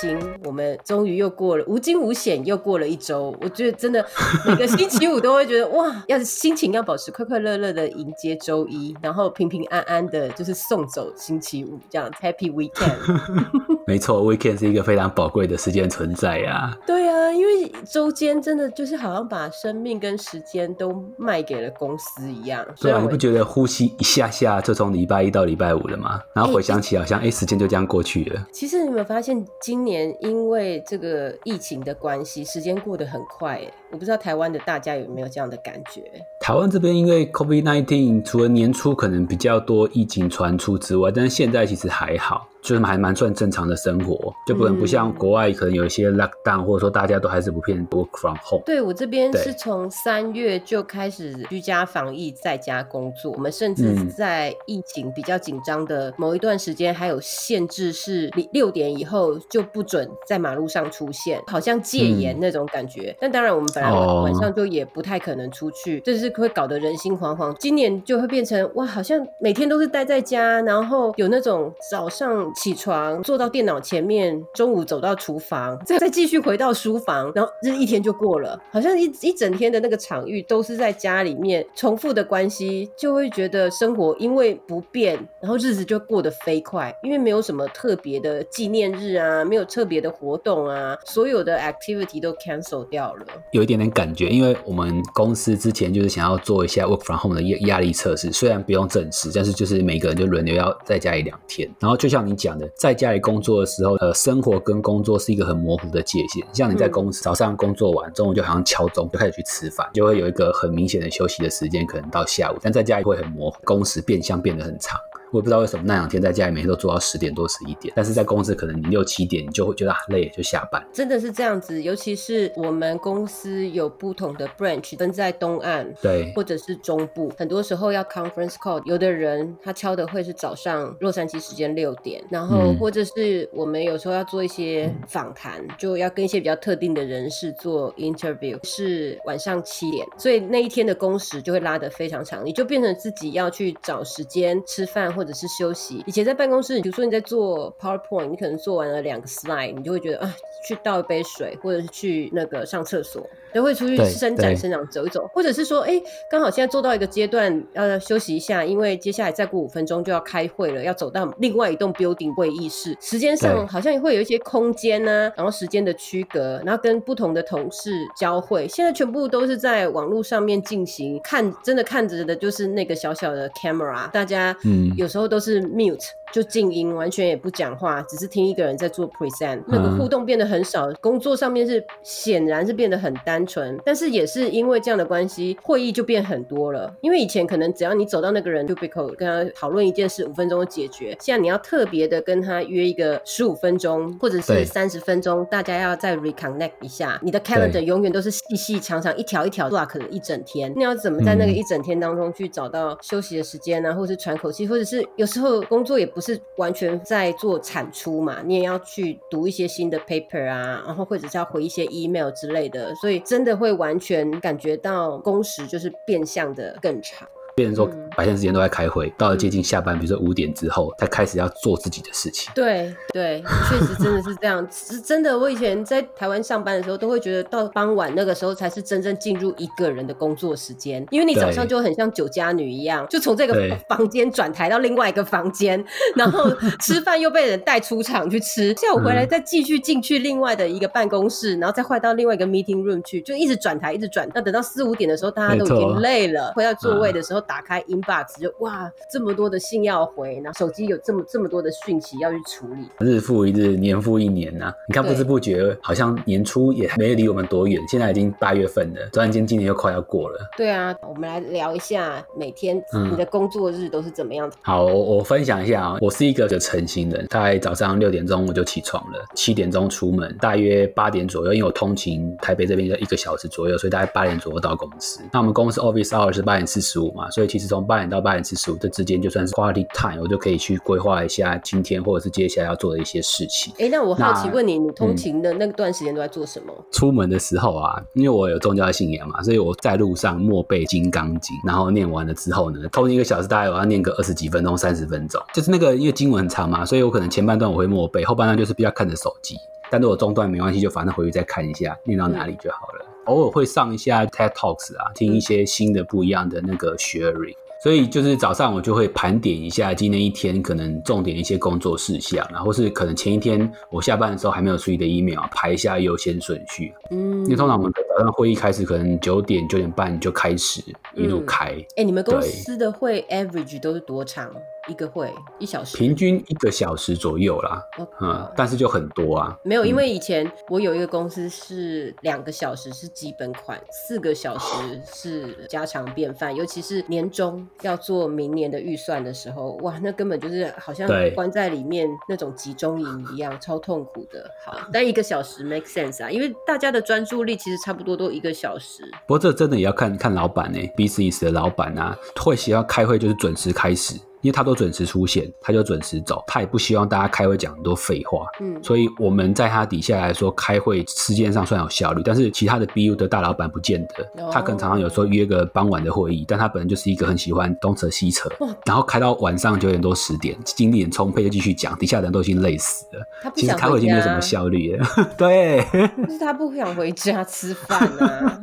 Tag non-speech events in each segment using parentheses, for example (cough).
行。我们终于又过了无惊无险又过了一周。我觉得真的每个星期五都会觉得哇，要心情要保持快快乐乐的迎接周一，然后平平安安的，就是送走星期五，这样 Happy Weekend。(laughs) 没错，Weekend 是一个非常宝贵的时间存在呀。对啊，因为周间真的就是好像把生命跟时间都卖给了公司一样。对啊，你不觉得呼吸一下下就从礼拜一到礼拜五了吗？然后回想起好像哎，时间就这样过去了。其实你有没有发现，今年因因为这个疫情的关系，时间过得很快哎。我不知道台湾的大家有没有这样的感觉？台湾这边因为 COVID-19，除了年初可能比较多疫情传出之外，但是现在其实还好。就是还蛮算正常的生活，就不能不像国外可能有一些 lockdown，或者说大家都还是不偏 work from home。对我这边是从三月就开始居家防疫，在家工作。我们甚至在疫情比较紧张的某一段时间，还有限制是六点以后就不准在马路上出现，好像戒严那种感觉。但当然我们晚上就也不太可能出去，就是会搞得人心惶惶。今年就会变成哇，好像每天都是待在家，然后有那种早上。起床，坐到电脑前面，中午走到厨房，再再继续回到书房，然后这一天就过了，好像一一整天的那个场域都是在家里面重复的关系，就会觉得生活因为不变，然后日子就过得飞快，因为没有什么特别的纪念日啊，没有特别的活动啊，所有的 activity 都 cancel 掉了，有一点点感觉，因为我们公司之前就是想要做一下 work from home 的压压力测试，虽然不用正式，但是就是每个人就轮流要在家里两天，然后就像你。讲的，在家里工作的时候，呃，生活跟工作是一个很模糊的界限。像你在公司早上工作完，中午就好像敲钟就开始去吃饭，就会有一个很明显的休息的时间，可能到下午。但在家里会很模糊，工时变相变得很长。我也不知道为什么那两天在家里每天都做到十点多十一点，但是在公司可能你六七点你就会觉得累，就下班。真的是这样子，尤其是我们公司有不同的 branch 分在东岸，对，或者是中部，很多时候要 conference call，有的人他敲的会是早上洛杉矶时间六点，然后或者是我们有时候要做一些访谈，就要跟一些比较特定的人士做 interview，是晚上七点，所以那一天的工时就会拉得非常长，你就变成自己要去找时间吃饭。或者是休息。以前在办公室，比如说你在做 PowerPoint，你可能做完了两个 slide，你就会觉得啊，去倒一杯水，或者是去那个上厕所。都会出去伸展伸展走一走，或者是说，哎，刚好现在做到一个阶段，要休息一下，因为接下来再过五分钟就要开会了，要走到另外一栋 building 会议室，时间上好像会有一些空间呢，然后时间的区隔，然后跟不同的同事交汇，现在全部都是在网络上面进行，看真的看着的就是那个小小的 camera，大家嗯有时候都是 mute。就静音，完全也不讲话，只是听一个人在做 present，那个互动变得很少。工作上面是显然是变得很单纯，但是也是因为这样的关系，会议就变很多了。因为以前可能只要你走到那个人就闭口跟他讨论一件事，五分钟就解决。现在你要特别的跟他约一个十五分钟，或者是三十分钟，大家要再 reconnect 一下。你的 calendar 永远都是细细长长一条一条 block 的一整天。你要怎么在那个一整天当中去找到休息的时间呢？或者是喘口气，或者是有时候工作也。不不是完全在做产出嘛？你也要去读一些新的 paper 啊，然后或者是要回一些 email 之类的，所以真的会完全感觉到工时就是变相的更长。变成说白天时间都在开会，到了接近下班，比如说五点之后，才开始要做自己的事情。对对，确实真的是这样。(laughs) 是真的，我以前在台湾上班的时候，都会觉得到傍晚那个时候才是真正进入一个人的工作时间，因为你早上就很像酒家女一样，就从这个房间转台到另外一个房间，(laughs) 然后吃饭又被人带出场去吃，下午回来再继续进去另外的一个办公室，然后再换到另外一个 meeting room 去，就一直转台，一直转。那等到四五点的时候，大家都已经累了，回到座位的时候。打开 inbox 就哇，这么多的信要回，然后手机有这么这么多的讯息要去处理，日复一日，年复一年呐。你看不知不觉，好像年初也没离我们多远，现在已经八月份了，突然间今年又快要过了。对啊，我们来聊一下每天你的工作日都是怎么样的好，我我分享一下啊，我是一个成型人，大概早上六点钟我就起床了，七点钟出门，大约八点左右，因为我通勤台北这边要一个小时左右，所以大概八点左右到公司。那我们公司 office hour 是八点四十五嘛。所以其实从八点到八点四十五这之间就算是 quality time，我就可以去规划一下今天或者是接下来要做的一些事情。哎，那我好奇问你，你通勤的那段时间都在做什么？出门的时候啊，因为我有宗教信仰嘛，所以我在路上默背《金刚经》，然后念完了之后呢，通勤一个小时大概我要念个二十几分钟、三十分钟，就是那个因为经文很长嘛，所以我可能前半段我会默背，后半段就是比较看着手机。但如果中断没关系，就反正回去再看一下，念到哪里就好了。偶尔会上一下 TED Talks 啊，听一些新的不一样的那个 sharing。所以就是早上我就会盘点一下今天一天可能重点一些工作事项，然后是可能前一天我下班的时候还没有处理的 email，排一下优先顺序。嗯因为通常我们早上会议开始可能九点九点半就开始一路开，哎，你们公司的会 average 都是多长？一个会一小时？平均一个小时左右啦，哦嗯，但是就很多啊。没有，因为以前我有一个公司是两个小时是基本款，四个小时是家常便饭。尤其是年终要做明年的预算的时候，哇，那根本就是好像对关在里面那种集中营一样，超痛苦的。好，但一个小时 make sense 啊，因为大家的专注力其实差不多多多一个小时。不过这真的也要看看老板呢、b c s 的老板啊，会喜欢开会就是准时开始，因为他都准时出现，他就准时走，他也不希望大家开会讲很多废话。嗯，所以我们在他底下来说，开会时间上算有效率，但是其他的 BU 的大老板不见得哦。他可能常常有时候约个傍晚的会议，但他本人就是一个很喜欢东扯西扯，然后开到晚上九点多十点，精力很充沛就继续讲，底下人都已经累死了。他不其实开会已经没有什么，效率了。(laughs) 对，就是他不想回家吃饭啊。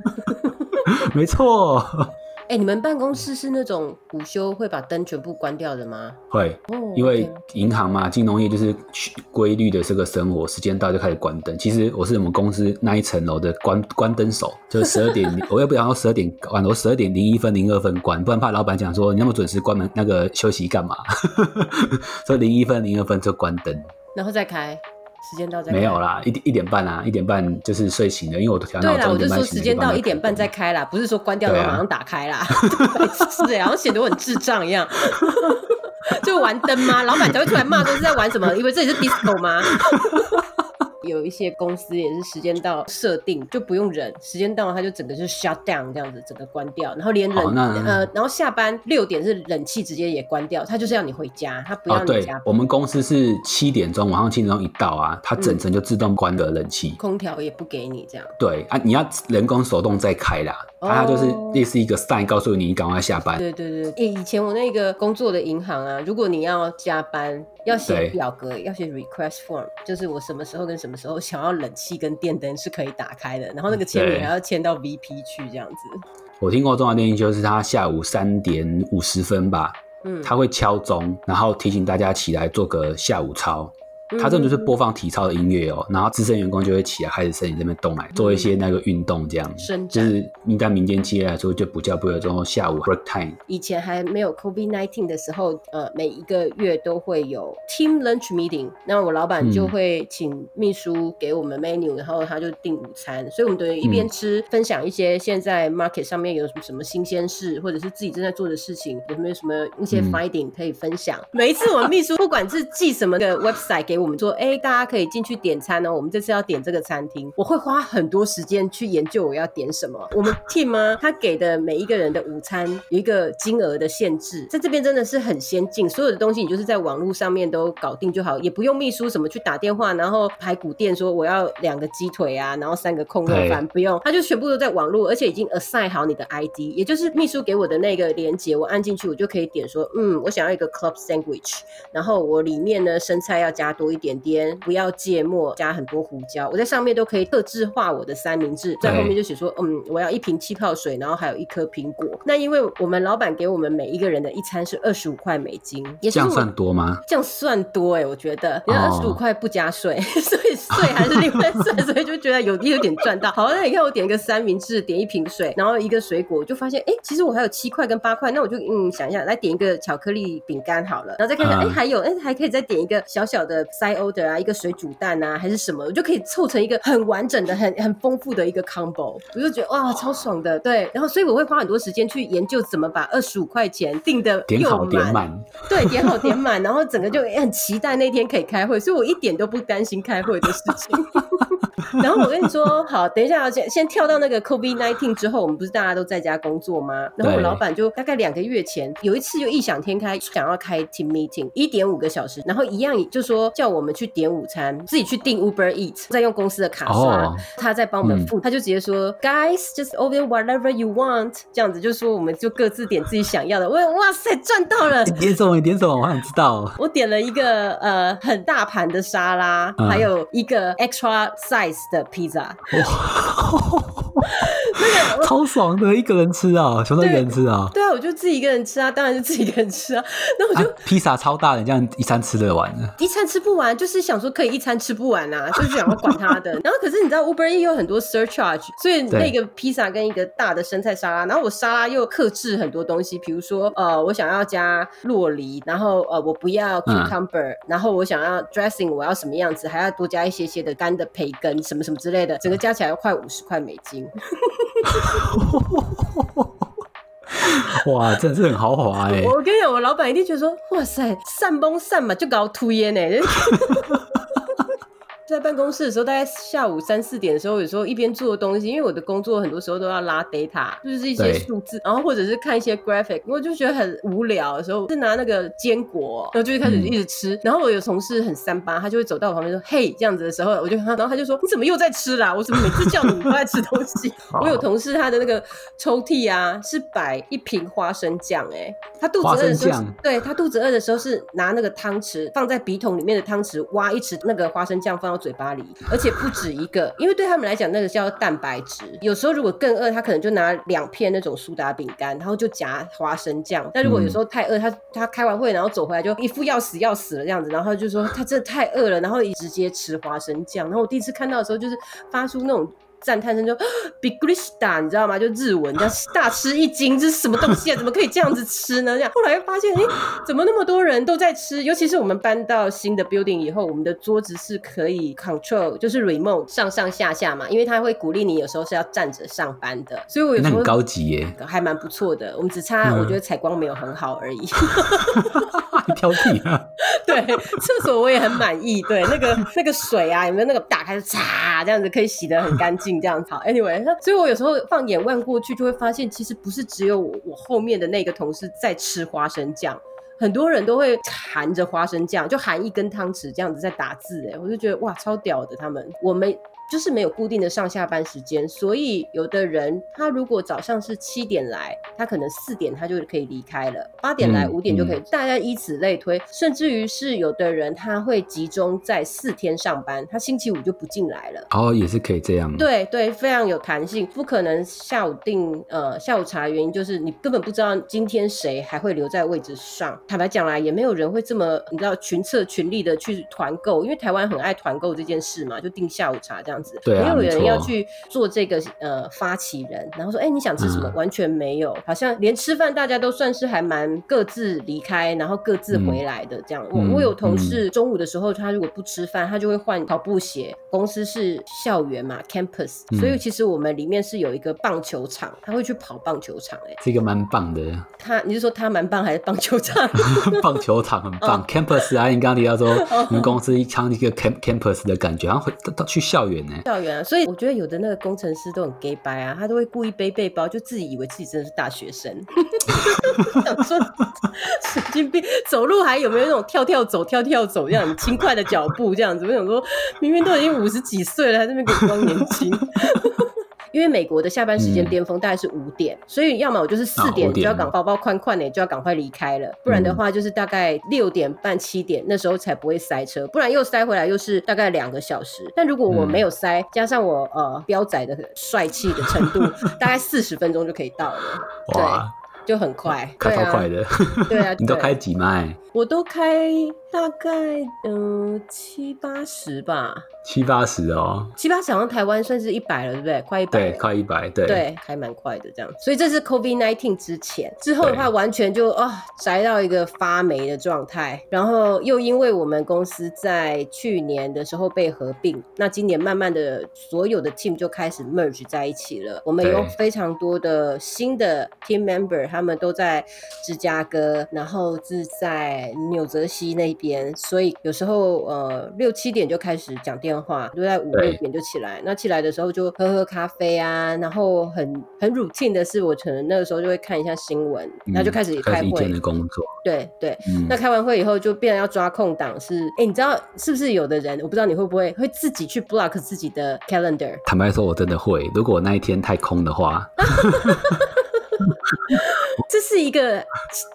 (laughs) 没错，哎、你们办公室是那种午休会把灯全部关掉的吗？会。哦，因为银行嘛，金融业就是规律的这个生活，时间到就开始关灯。其实我是我们公司那一层楼的关关灯手，就是十二点，(laughs) 我也不想要十二点关，我十二点零一分、零二分关，不然怕老板讲说你那么准时关门，那个休息干嘛？(laughs) 所以零一分、零二分就关灯，然后再开，时间到再没有。啦，一点一点半啊，一点半就是睡醒了，因为我都调闹对啦，我就说时间到一点半再开啦，不是说关掉然对啊后马上打开啦，白痴欸好像显得我很智障一样。(laughs) 就玩灯吗？老板才会出来骂，说是在玩什么？以为这里是 disco 吗？有一些公司也是时间到设定就不用忍，时间到了它就整个就 shut down 这样子，整个关掉，然后连冷、哦呃，然后下班六点是冷气直接也关掉，它就是要你回家，它不要你加班，我们公司是七点钟，晚上七点钟一到啊，它嗯整层就自动关的冷气。空调也不给你这样。对啊，你要人工手动再开啦，哦它就是类似一个 sign 告诉你你赶快下班。对对对，诶，以前我那个工作的银行啊，如果你要加班，要写表格，要写 request form，就是我什么时候跟什么时候想要冷气跟电灯是可以打开的，然后那个签名对还要签到 VP 去这样子。我听过中华电信，就是他下午三点五十分吧，嗯，他会敲钟，然后提醒大家起来做个下午操。嗯他这种就是播放体操的音乐哦，然后资深员工就会起来开始身体这边动来，做一些那个运动，这样。伸展。就是应该民间企业来说，就不叫不会有这种下午 break time。以前还没有 COVID nineteen 的时候，呃，每一个月都会有 team lunch meeting，那我老板就嗯会请秘书给我们 menu，、然后他就订午餐，所以我们等于一嗯边吃，分享一些现在 market 上面有什么什么新鲜事，或者是自己正在做的事情，有没有什么一些嗯 finding 可以分享。每一次我们秘书不管是寄什么的 website 给我们说，哎、大家可以进去点餐哦，我们这次要点这个餐厅，我会花很多时间去研究我要点什么。我们 team 啊，他给的每一个人的午餐有一个金额的限制，在这边真的是很先进，所有的东西你就是在网络上面都搞定就好，也不用秘书什么去打电话，然后排骨店说我要两个鸡腿啊，然后三个控肉饭，不用，他就全部都在网络，而且已经 assign 好你的 ID，也就是秘书给我的那个链接，我按进去我就可以点说，嗯，我想要一个 club sandwich，然后我里面呢生菜要加多一点点，不要芥末，加很多胡椒，我在上面都可以特制化我的三明治，在后面就写说，嗯，我要一瓶气泡水，然后还有一颗苹果。那因为我们老板给我们每一个人的一餐是二十五块美金，也这样算多吗？这样算多哎、我觉得，因为二哦十五块不加税，(laughs) 所以税还是另外算，(laughs) 所以就觉得有有点赚到。好，那你看我点一个三明治，点一瓶水，然后一个水果，我就发现哎、其实我还有七块跟八块，那我就嗯想一下，来点一个巧克力饼干好了，然后再看看哎、嗯还有哎、还可以再点一个小小的 side order 啊，一个水煮蛋啊还是什么，我就可以凑成一个很完整的、很很丰富的一个 combo，我就觉得哇超爽的，对，然后所以我会花很多时间去研究怎么把二十五块钱定的点好点满，对，点好点满，然后整个就很期待那天可以开会，所以我一点都不担心开会的事情。(laughs) 然后我跟你说，好，等一下，先先跳到那个 COVID nineteen 之后，我们不是大家都在家工作吗？然后我老板就大概两个月前有一次就异想天开，想要开 team meeting，一点五个小时，然后一样就说叫我们去点午餐，自己去订 Uber Eat，再用公司的卡刷，他再帮我们付，他就直接说，guys just order whatever you want，这样子就说我们就各自点自己想要的。我哇塞，赚到了！你点什么？你点什么？我想知道。我点了一个呃很大盘的沙拉，还有一个 extra size 的披萨。(laughs) 那个超爽的，一个人吃啊，全都一个人吃啊。对啊，我就自己一个人吃啊，当然是自己一个人吃啊。(laughs) 那我就披萨超大的，这样一餐吃得完的。一餐吃不完，就是想说可以一餐吃不完啊，(laughs) 就是想要管他的。然后可是你知道 Uber E 有很多 surcharge，所以那个披萨跟一个大的生菜沙拉，然后我沙拉又克制很多东西，比如说呃，我想要加洛梨，然后呃，我不要 cucumber，然后我想要 dressing，我要什么样子，还要多加一些些的干的培根，什么什么之类的，整个加起来要快五十块美金。(laughs) 哇，真的是很豪华哎！我跟你讲，我老板一定觉得说，哇塞，散崩散嘛，就搞吐烟呢。在办公室的时候，大概下午三四点的时候，有时候一边做东西，因为我的工作很多时候都要拉 data，就是一些数字，然后或者是看一些 graphic，我就觉得很无聊的时候，是拿那个坚果，然后就会开始一直吃。然后我有同事很三八，他就会走到我旁边说：“嘿，这样子的时候，我就，然后他就说：你怎么又在吃啦？我怎么每次叫你都在吃东西？” (laughs) 我有同事他的那个抽屉啊，是摆一瓶花生酱，哎，他肚子饿的时候，对他肚子饿的时候是拿那个汤匙放在笔筒里面的汤匙挖一匙那个花生酱放。嘴巴里，而且不止一个，因为对他们来讲，那个叫蛋白质。有时候如果更饿，他可能就拿两片那种苏打饼干，然后就夹花生酱。但如果有时候太饿，他他开完会然后走回来就一副要死要死了这样子，然后就说他真的太饿了，然后直接吃花生酱。然后我第一次看到的时候，就是发出那种。赞叹声就 b i g r i s t a 你知道吗？就日文叫大吃一惊，这是什么东西啊？(laughs) 怎么可以这样子吃呢？这样后来又发现，哎，怎么那么多人都在吃？尤其是我们搬到新的 building 以后，我们的桌子是可以 control，就是 remote 上上下下嘛，因为他会鼓励你有时候是要站着上班的，所以我有时候很高级耶，还蛮不错的。我们只差我觉得采光没有很好而已。(laughs) 挑剔啊？(laughs) 对，厕所我也很满意。对，那个 (laughs) 那个水啊，有没有那个打开嚓这样子可以洗得很干净？这样好，Anyway，所以我有时候放眼望过去，就会发现其实不是只有我我后面的那个同事在吃花生酱，很多人都会含着花生酱，就含一根汤匙这样子在打字。哎，我就觉得哇，超屌的他们，我们。就是没有固定的上下班时间，所以有的人他如果早上是七点来，他可能四点他就可以离开了，八点来五点就可以，大家以此类推，甚至于是有的人他会集中在四天上班，他星期五就不进来了。哦，也是可以这样。对对，非常有弹性，不可能下午定呃下午茶，原因就是你根本不知道今天谁还会留在位置上。坦白讲来，也没有人会这么你知道群策群力的去团购，因为台湾很爱团购这件事嘛，就订下午茶这样。样子，没有人要去做这个呃发起人，然后说，哎，你想吃什么？完全没有，好像连吃饭大家都算是还蛮各自离开，然后各自回来的这样。我我有同事中午的时候，他如果不吃饭，他就会换跑步鞋。公司是校园嘛，campus，所以其实我们里面是有一个棒球场，他会去跑棒球场。哎，这个蛮棒的。他，你是说他蛮棒还是棒球场？(laughs) 棒球场很棒，(laughs) campus 啊，你刚刚提到说 (laughs) 你们公司像一个 camp campus 的感觉，然后会到去校园。校园啊，所以我觉得有的那个工程师都很 gay 白啊，他都会故意背背包，就自己以为自己真的是大学生，(laughs) 想说神经病，走路还有没有那种跳跳走、跳跳走这样轻快的脚步这样子？我想说，明明都已经五十几岁了，还在那边装年轻。因为美国的下班时间巅峰大概是五点，所以要么我就是四点就要赶包包宽宽的就要赶快离开了，不然的话就是大概六点半七点那时候才不会塞车，不然又塞回来又是大概两个小时。但如果我没有塞，加上我呃标仔的帅气的程度，(laughs) 大概四十分钟就可以到了。对。就很快，开超快的，对啊，(laughs) 你都开几迈？我都开大概嗯七八十吧，七八十哦，七八十好像台湾算是一百了，对不对？快一百，对，快一百，对，对，还蛮快的这样。所以这是 COVID nineteen 之前，之后的话完全就啊宅到一个发霉的状态。然后又因为我们公司在去年的时候被合并，那今年慢慢的所有的 team 就开始 merge 在一起了。我们有非常多的新的 team member。他们都在芝加哥，然后是在在纽泽西那边，所以有时候呃六七点就开始讲电话，就在五六点就起来。那起来的时候就喝喝咖啡啊，然后很很 routine 的是，我可能那个时候就会看一下新闻，那就开始开会的工作。对对，那开完会以后就变要抓空档，是哎，你知道是不是有的人，我不知道你会不会会自己去 block 自己的 calendar？坦白说，我真的会，如果那一天太空的话。(laughs) 这是一个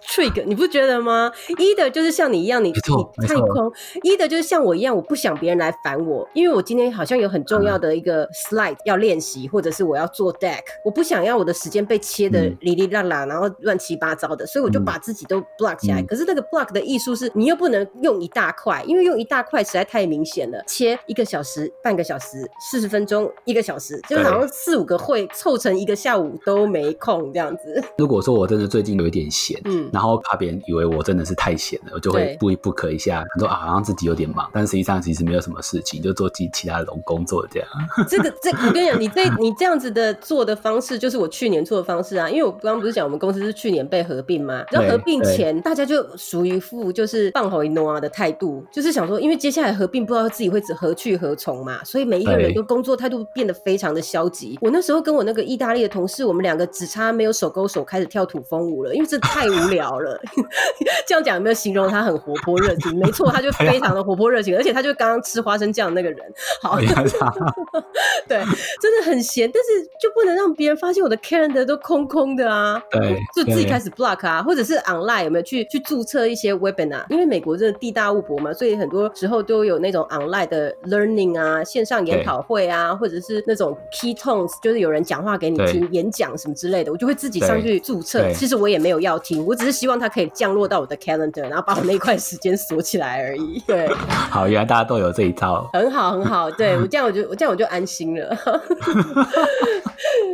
trick，你不觉得吗？一的就是像你一样，你你太空；一的就是像我一样，我不想别人来烦我，因为我今天好像有很重要的一个 slide 要练习，或者是我要做 deck，我不想要我的时间被切的哩哩啦啦，然后乱七八糟的，所以我就把自己都 block 起来。可是那个 block 的艺术是，你又不能用一大块，因为用一大块实在太明显了。切一个小时、半个小时、四十分钟、一个小时，就好像四五个会凑成一个下午都没空这样子。如果说我真的最近有一点闲，嗯，然后怕别人以为我真的是太闲了，我就会不不可一下，很多啊，好像自己有点忙，但实际上其实没有什么事情，就做其其他的工工作这样。这个这我跟你讲，你这你这样子的做的方式，就是我去年做的方式啊。因为我刚刚不是讲我们公司是去年被合并吗？然后合并前大家就属于副就是放回诺啊的态度，就是想说，因为接下来合并不知道自己会何去何从嘛，所以每一个人都工作态度变得非常的消极。我那时候跟我那个意大利的同事，我们两个只差没有手勾手开始跳土风舞了，因为这太无聊了。(laughs) 这样讲有没有形容他很活泼热情？没错，他就非常的活泼热情，而且他就刚刚吃花生酱那个人。好，(laughs) 对，真的很闲，但是就不能让别人发现我的 calendar 都空空的啊。对，就自己开始 block 啊，或者是 online 有没有去去注册一些 webinar？因为美国真的地大物博嘛，所以很多时候都有那种 online 的 learning 啊，线上研讨会啊，或者是那种 key tones，就是有人讲话给你听，演讲什么之类的，我就会自己上去注册。其实我也没有要听，我只是希望它可以降落到我的 calendar，然后把我那块时间锁起来而已。(laughs) 对，好，原来大家都有这一招，很好，很好。对 (laughs) 我这样，我就我这样我就安心了。(laughs)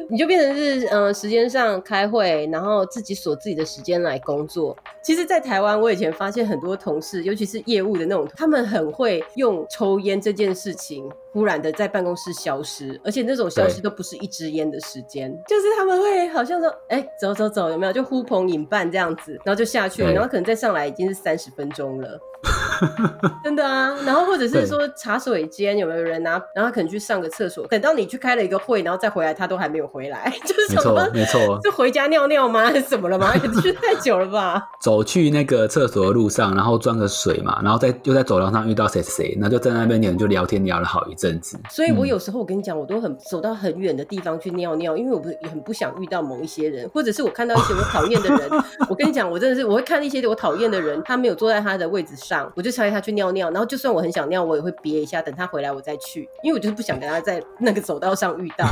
你就变成是嗯，时间上开会，然后自己锁自己的时间来工作。其实，在台湾，我以前发现很多同事，尤其是业务的那种，他们很会用抽烟这件事情，忽然的在办公室消失，而且那种消失都不是一支烟的时间，就是他们会好像说，哎，走走走，有没有？就呼朋引伴这样子，然后就下去，然后可能再上来已经是三十分钟了。(laughs) 真的啊，然后或者是说茶水间有没有人拿，然后可能去上个厕所，等到你去开了一个会，然后再回来，他都还没有回来，(laughs) 就是什么？没错，是回家尿尿吗？还是怎么了吗？(laughs) 去太久了吧？走去那个厕所的路上，然后装个水嘛，然后在又在走廊上遇到谁谁，那就在那边你们就聊天聊了好一阵子。所以我有时候我跟你讲，我都很走到很远的地方去尿尿，因为我不很不想遇到某一些人，或者是我看到一些我讨厌的人。我跟你讲，我真的是我会看一些我讨厌的人，他没有坐在他的位置上，我就猜他去尿尿，然后就算我很想尿，我也会憋一下，等他回来我再去，因为我就是不想跟他在 (laughs) 那个走道上遇到。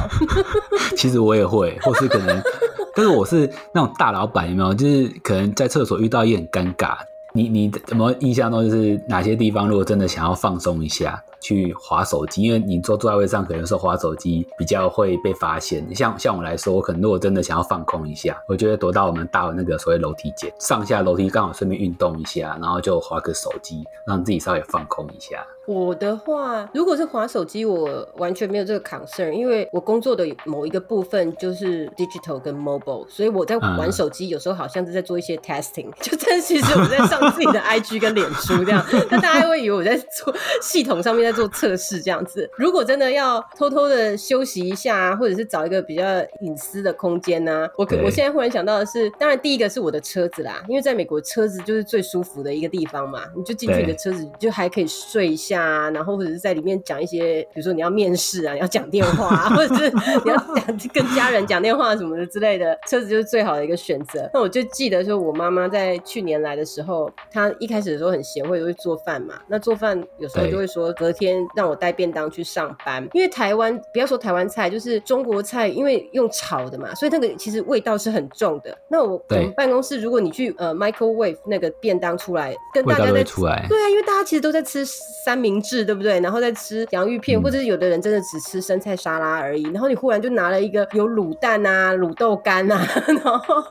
(laughs) 其实我也会，或是可能，(laughs) 但是我是那种大老板，有没有？就是可能在厕所遇到也很尴尬。你你怎么印象中就是哪些地方，如果真的想要放松一下？去划手机，因为你坐坐在位上，可能说划手机比较会被发现。像像我来说，我可能如果真的想要放空一下，我就会躲到我们大那个所谓楼梯间，上下楼梯刚好顺便运动一下，然后就划个手机，让自己稍微放空一下。我的话，如果是滑手机，我完全没有这个 concern，因为我工作的某一个部分就是 digital 跟 mobile，所以我在玩手机，有时候好像是在做一些 testing，(laughs) 就真其实我在上自己的 (laughs) IG 跟脸书这样，那大家会以为我在做系统上面在做测试这样子。如果真的要偷偷的休息一下，啊或者是找一个比较隐私的空间呢，我我现在忽然想到的是，当然第一个是我的车子啦，因为在美国车子就是最舒服的一个地方嘛，你就进去你的车子就还可以睡一下。啊，然后或者是在里面讲一些，比如说你要面试啊，你要讲电话，(laughs) 或者是你要讲 (laughs) 跟家人讲电话什么的之类的，车子就是最好的一个选择。那我就记得说，我妈妈在去年来的时候，她一开始的时候很贤惠，会做饭嘛。那做饭有时候就会说隔天让我带便当去上班，因为台湾不要说台湾菜，就是中国菜，因为用炒的嘛，所以那个其实味道是很重的。那我我们办公室，如果你去呃 microwave 那个便当出来，跟大家在出来，对啊，因为大家其实都在吃三。明治对不对？然后再吃洋芋片，或者是有的人真的只吃生菜沙拉而已。然后你忽然就拿了一个有卤蛋啊、卤豆干啊，(laughs) 然后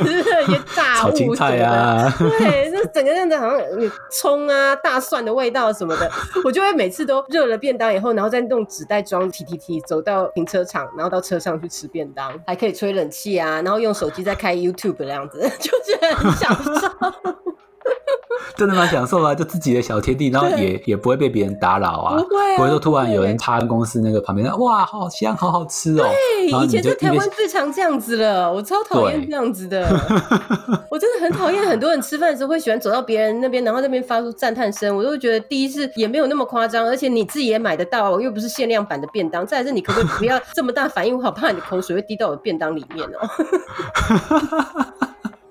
就是一些炸物什么的，对，就整个样子好像有葱啊、大蒜的味道什么的。我就会每次都热了便当以后，然后再用纸袋装，提提提走到停车场，然后到车上去吃便当，还可以吹冷气啊，然后用手机再开 YouTube 这样子，(laughs) 就觉得很享受。真的蛮享受啊，就自己的小天地，然后也也不会被别人打扰啊，不会，不会说突然有人插公司那个旁边，哇，好香，好好吃哦。对，以前在台湾最常这样子了，我超讨厌这样子的，(laughs) 我真的很讨厌很多人吃饭的时候会喜欢走到别人那边，然后那边发出赞叹声，我都觉得第一是也没有那么夸张，而且你自己也买得到，又不是限量版的便当，再是你可不可以不要这么大反应，我好怕你的口水会滴到我的便当里面哦。(laughs)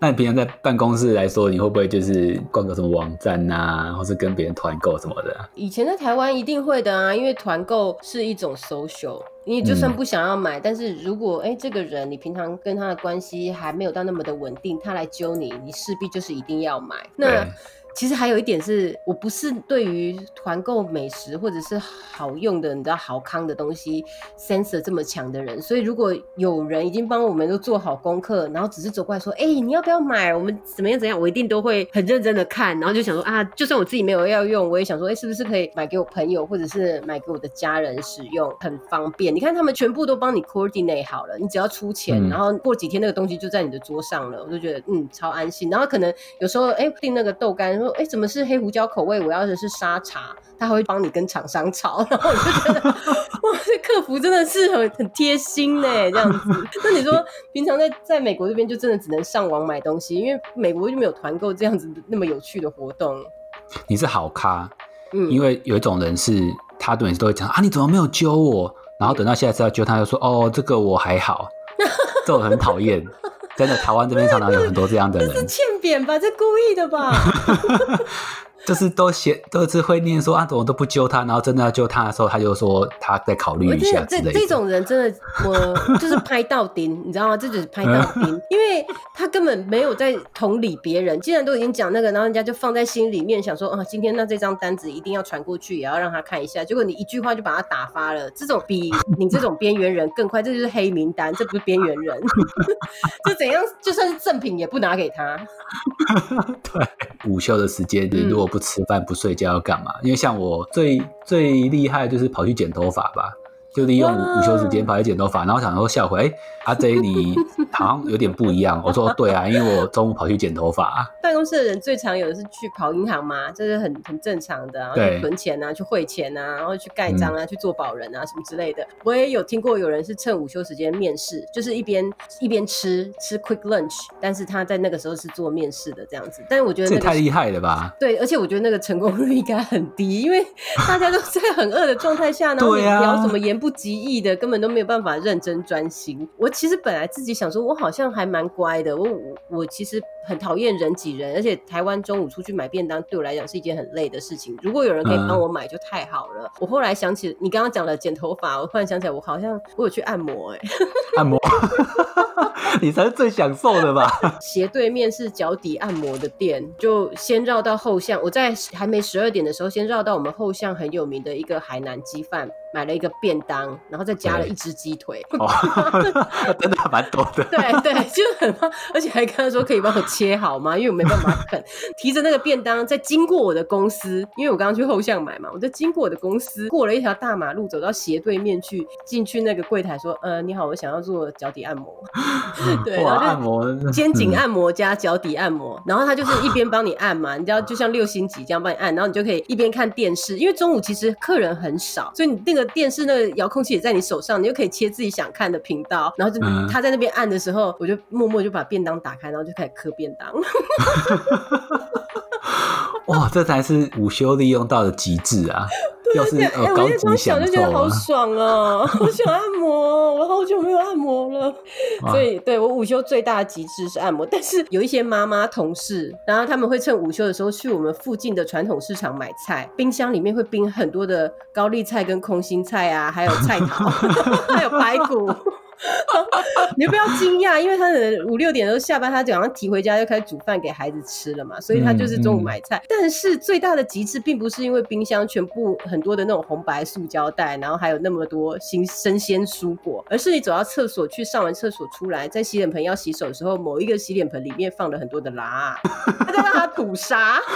那你平常在办公室来说，你会不会就是逛个什么网站啊，或是跟别人团购什么的？以前在台湾一定会的啊，因为团购是一种 social，你就算不想要买，但是如果哎这个人你平常跟他的关系还没有到那么的稳定，他来揪你，你势必就是一定要买。那其实还有一点是，我不是对于团购美食或者是好用的、你知道好康的东西 sense 这么强的人，所以如果有人已经帮我们都做好功课，然后只是走过来说：“哎，你要不要买？我们怎么样怎样？”我一定都会很认真的看，然后就想说啊，就算我自己没有要用，我也想说，哎，是不是可以买给我朋友或者是买给我的家人使用，很方便。你看他们全部都帮你 coordinate 好了，你只要出钱，然后过几天那个东西就在你的桌上了，我就觉得嗯超安心。然后可能有时候哎订那个豆干。说哎，怎么是黑胡椒口味？我要的是沙茶，他会帮你跟厂商吵，然后我就觉得 (laughs) 哇，这客服真的是很很贴心呢，这样子。那你说平常在在美国这边就真的只能上网买东西，因为美国就没有团购这样子那么有趣的活动。你是好咖，嗯，因为有一种人是他每次都会讲啊，你怎么没有揪我？然后等到下次要揪他，就说哦，这个我还好，这种很讨厌。真的，台湾这边常常有很多这样的人，(laughs) 欠扁吧？这故意的吧？(laughs) 就是都写都是会念说啊，怎么都不揪他，然后真的要救他的时候，他就说他再考虑一下这这种人真的，我就是拍到钉，你知道吗？这就是拍到钉，(laughs) 因为他根本没有在同理别人。既然都已经讲那个，然后人家就放在心里面，想说啊，今天那这张单子一定要传过去，也要让他看一下。结果你一句话就把他打发了，这种比 (laughs) 你这种边缘人更快，这就是黑名单，这不是边缘人。就怎样，就算是赠品也不拿给他。(laughs) 对，午休的时间你如果。不吃饭不睡觉要干嘛？因为像我最最厉害就是跑去剪头发吧。就利用午休时间跑去剪头发，然后想说下回，哎，(laughs) 阿 J 你好像有点不一样。我说对啊，因为我中午跑去剪头发。办公室的人最常有的是去跑银行嘛，这是很很正常的，然后存钱啊，去汇钱啊，然后去盖章啊，去做保人啊什么之类的。我也有听过有人是趁午休时间面试，就是一边一边吃吃 quick lunch，但是他在那个时候是做面试的这样子。但是我觉得这太厉害了吧？对，而且我觉得那个成功率应该很低，因为大家都在很饿的状态下，然后你聊什么言。不及意的，根本都没有办法认真专心。我其实本来自己想说，我好像还蛮乖的。我我我其实很讨厌人挤人，而且台湾中午出去买便当对我来讲是一件很累的事情。如果有人可以帮我买，就太好了。我后来想起你刚刚讲了剪头发，我突然想起来，我好像我有去按摩哎，(laughs) 按摩，(laughs) 你才是最享受的吧？(laughs) 斜对面是脚底按摩的店，就先绕到后巷。我在还没十二点的时候，先绕到我们后巷很有名的一个海南鸡饭。买了一个便当，然后再加了一只鸡腿，哦 (laughs) 真的蛮多的。(laughs) 对对，就很棒，而且还跟他说可以帮我切好吗？因为我没办法啃。提着那个便当，在经过我的公司，因为我刚刚去后巷买嘛，我在经过我的公司，过了一条大马路，走到斜对面去，进去那个柜台说：“呃，你好，我想要做脚底按摩。(laughs) ”对，然后按摩肩颈按摩加脚底按摩，然后他就是一边帮你按嘛，你知道，就像六星级这样帮你按，然后你就可以一边看电视，因为中午其实客人很少，所以你那个。电视那个遥控器也在你手上，你就可以切自己想看的频道。然后就他在那边按的时候，我就默默就把便当打开，然后就开始磕便当。(laughs) 哇，这才是午休利用到的极致啊！(laughs) 要是呃高级享受，就觉得好爽哦，(laughs) 好想按摩，我好久没有按摩了。所以，对我午休最大的极致是按摩。但是有一些妈妈同事，然后他们会趁午休的时候去我们附近的传统市场买菜，冰箱里面会冰很多的高丽菜跟空心菜啊，还有菜头，(laughs) 还有排骨。(laughs) 你不要惊讶，因为他的五六点都下班，他早上提回家就开始煮饭给孩子吃了嘛，所以他就是中午买菜。但是最大的极致并不是因为冰箱全部很多的那种红白塑胶袋，然后还有那么多新生鲜蔬果，而是你走到厕所去上完厕所出来，在洗脸盆要洗手的时候，某一个洗脸盆里面放了很多的蜡，他在让他吐沙。(laughs)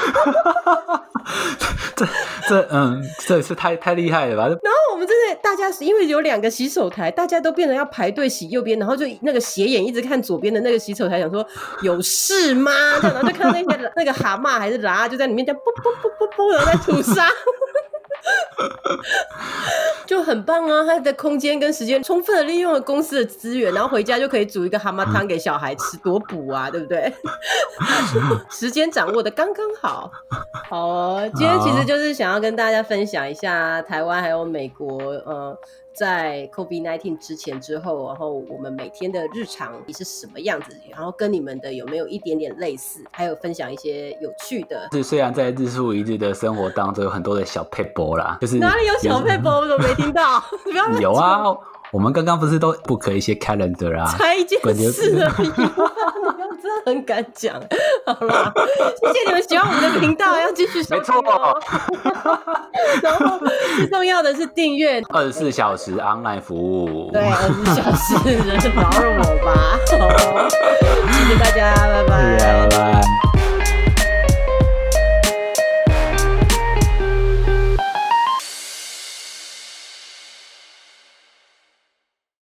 这这嗯，这也是太太厉害了吧？然后我们真的大家是因为有两个洗手台，大家都变得要排队洗右边，然后就那个斜眼一直看左边的那个洗手台，想说有事吗？然后就看到那些那个蛤蟆还是蛤就在里面在啵啵啵啵啵，然后在吐沙。(laughs) 就很棒啊！他的空间跟时间充分的利用了公司的资源，然后回家就可以煮一个蛤蟆汤给小孩吃，多补啊，对不对？(laughs) 时间掌握的刚刚好。好哦，今天其实就是想要跟大家分享一下台湾还有美国，呃。在 COVID nineteen 之前之后，然后我们每天的日常你是什么样子？然后跟你们的有没有一点点类似？还有分享一些有趣的。是虽然在日复一日的生活当中有很多的小配波啦，就是哪里有小配波？我怎么没听到？(laughs) 有啊，我们刚刚不是都不可一些 calendar 啊？才一件事而已。(laughs) 真的很敢讲，好啦，谢谢你们喜欢我们的频道，(laughs) 要继续收听哦。(laughs) 然后最重要的是订阅二十四小时 online 服务，对，二十四小时，饶了我吧。谢谢大家，拜拜，(laughs) 拜拜。